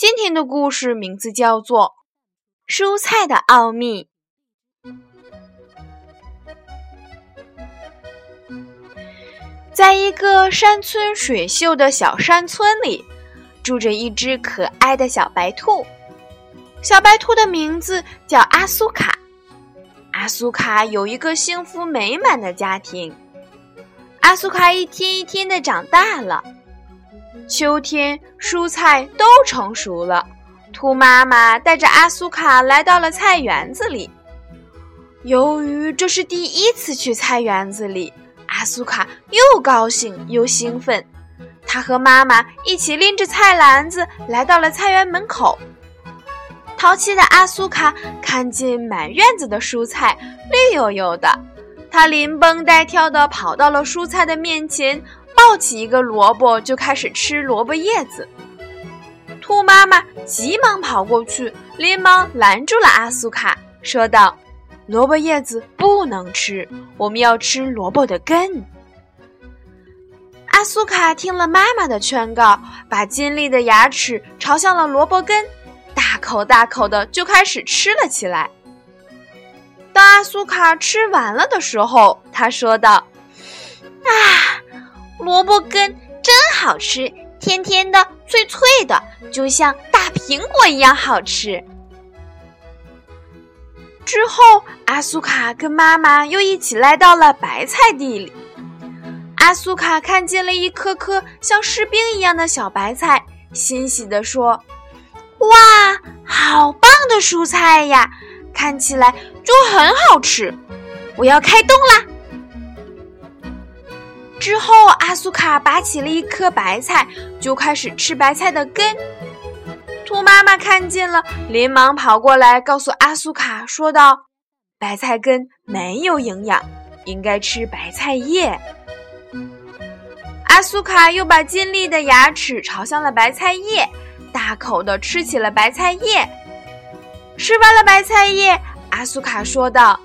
今天的故事名字叫做《蔬菜的奥秘》。在一个山村水秀的小山村里，住着一只可爱的小白兔。小白兔的名字叫阿苏卡。阿苏卡有一个幸福美满的家庭。阿苏卡一天一天的长大了。秋天，蔬菜都成熟了。兔妈妈带着阿苏卡来到了菜园子里。由于这是第一次去菜园子里，阿苏卡又高兴又兴奋。他和妈妈一起拎着菜篮子来到了菜园门口。淘气的阿苏卡看见满院子的蔬菜绿油油的，他连蹦带跳地跑到了蔬菜的面前。抱起一个萝卜就开始吃萝卜叶子，兔妈妈急忙跑过去，连忙拦住了阿苏卡，说道：“萝卜叶子不能吃，我们要吃萝卜的根。”阿苏卡听了妈妈的劝告，把尖利的牙齿朝向了萝卜根，大口大口的就开始吃了起来。当阿苏卡吃完了的时候，他说道：“啊！”萝卜根真好吃，甜甜的，脆脆的，就像大苹果一样好吃。之后，阿苏卡跟妈妈又一起来到了白菜地里。阿苏卡看见了一颗颗像士兵一样的小白菜，欣喜地说：“哇，好棒的蔬菜呀！看起来就很好吃，我要开动啦！”之后，阿苏卡拔起了一颗白菜，就开始吃白菜的根。兔妈妈看见了，连忙跑过来告诉阿苏卡，说道：“白菜根没有营养，应该吃白菜叶。”阿苏卡又把尖利的牙齿朝向了白菜叶，大口的吃起了白菜叶。吃完了白菜叶，阿苏卡说道：“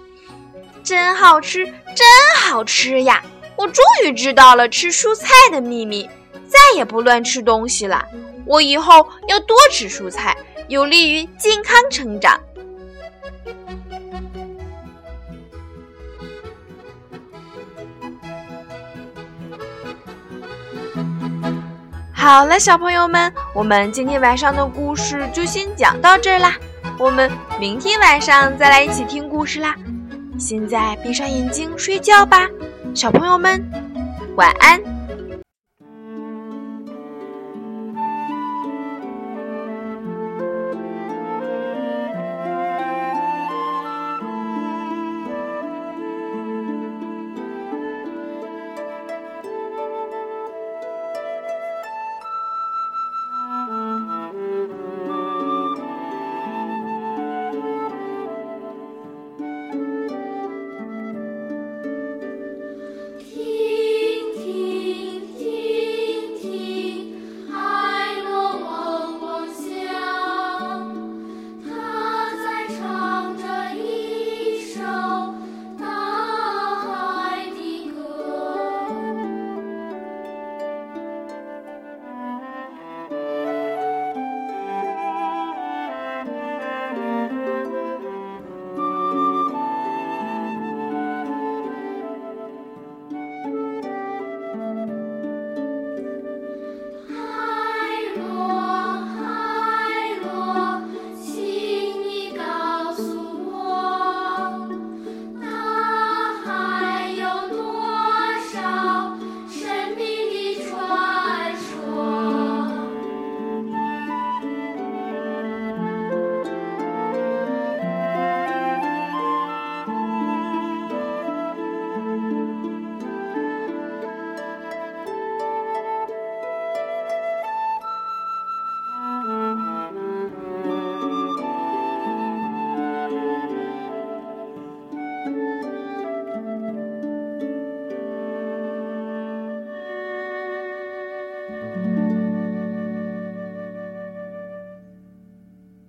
真好吃，真好吃呀！”我终于知道了吃蔬菜的秘密，再也不乱吃东西了。我以后要多吃蔬菜，有利于健康成长。好了，小朋友们，我们今天晚上的故事就先讲到这儿啦。我们明天晚上再来一起听故事啦。现在闭上眼睛睡觉吧。小朋友们，晚安。